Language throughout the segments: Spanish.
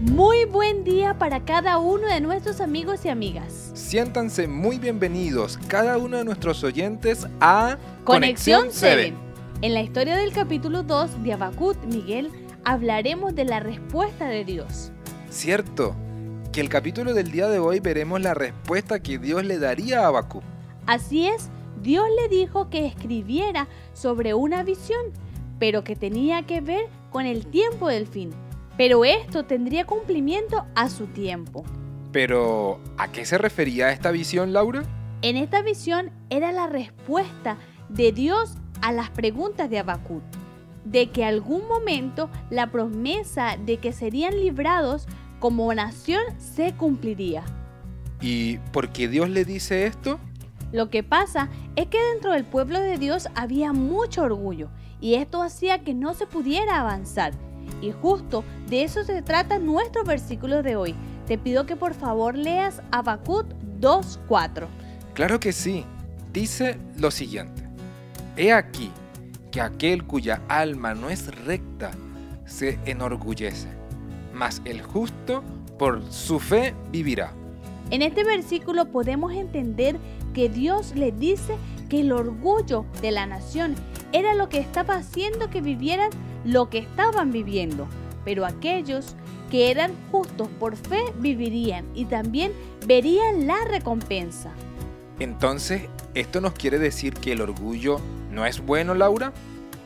Muy buen día para cada uno de nuestros amigos y amigas. Siéntanse muy bienvenidos cada uno de nuestros oyentes a Conexión 7. En la historia del capítulo 2 de Abacut, Miguel, hablaremos de la respuesta de Dios. Cierto, que el capítulo del día de hoy veremos la respuesta que Dios le daría a Habacuc. Así es, Dios le dijo que escribiera sobre una visión, pero que tenía que ver con el tiempo del fin pero esto tendría cumplimiento a su tiempo. Pero, ¿a qué se refería esta visión, Laura? En esta visión era la respuesta de Dios a las preguntas de Habacuc, de que algún momento la promesa de que serían librados como nación se cumpliría. ¿Y por qué Dios le dice esto? Lo que pasa es que dentro del pueblo de Dios había mucho orgullo y esto hacía que no se pudiera avanzar y justo de eso se trata nuestro versículo de hoy. Te pido que por favor leas Habacuc 2.4. Claro que sí. Dice lo siguiente. He aquí que aquel cuya alma no es recta se enorgullece, mas el justo por su fe vivirá. En este versículo podemos entender que Dios le dice que el orgullo de la nación era lo que estaba haciendo que vivieran lo que estaban viviendo, pero aquellos que eran justos por fe vivirían y también verían la recompensa. Entonces, ¿esto nos quiere decir que el orgullo no es bueno, Laura?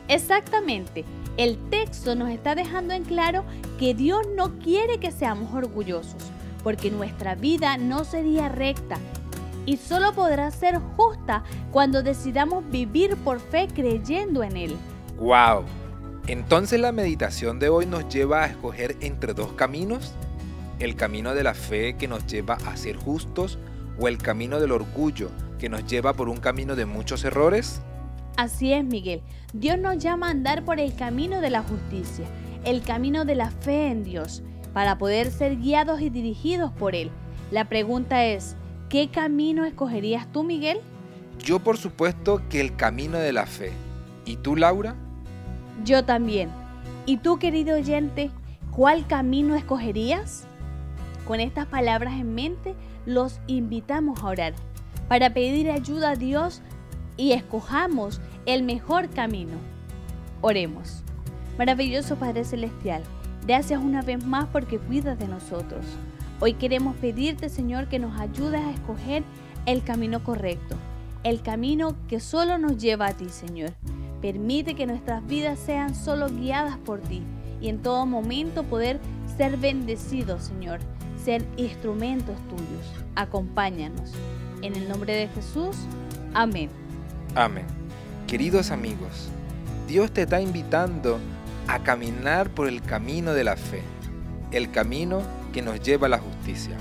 Exactamente. El texto nos está dejando en claro que Dios no quiere que seamos orgullosos, porque nuestra vida no sería recta y solo podrá ser justa cuando decidamos vivir por fe creyendo en Él. ¡Wow! Entonces la meditación de hoy nos lleva a escoger entre dos caminos, el camino de la fe que nos lleva a ser justos o el camino del orgullo que nos lleva por un camino de muchos errores. Así es, Miguel. Dios nos llama a andar por el camino de la justicia, el camino de la fe en Dios, para poder ser guiados y dirigidos por Él. La pregunta es, ¿qué camino escogerías tú, Miguel? Yo por supuesto que el camino de la fe. ¿Y tú, Laura? Yo también. ¿Y tú, querido oyente, cuál camino escogerías? Con estas palabras en mente, los invitamos a orar para pedir ayuda a Dios y escojamos el mejor camino. Oremos. Maravilloso Padre Celestial, gracias una vez más porque cuidas de nosotros. Hoy queremos pedirte, Señor, que nos ayudes a escoger el camino correcto, el camino que solo nos lleva a ti, Señor. Permite que nuestras vidas sean solo guiadas por ti y en todo momento poder ser bendecidos, Señor, ser instrumentos tuyos. Acompáñanos. En el nombre de Jesús, amén. Amén. Queridos amigos, Dios te está invitando a caminar por el camino de la fe, el camino que nos lleva a la justicia.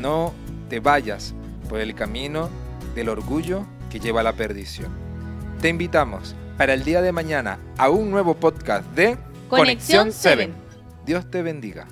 No te vayas por el camino del orgullo que lleva a la perdición. Te invitamos para el día de mañana a un nuevo podcast de Conexión 7. Dios te bendiga.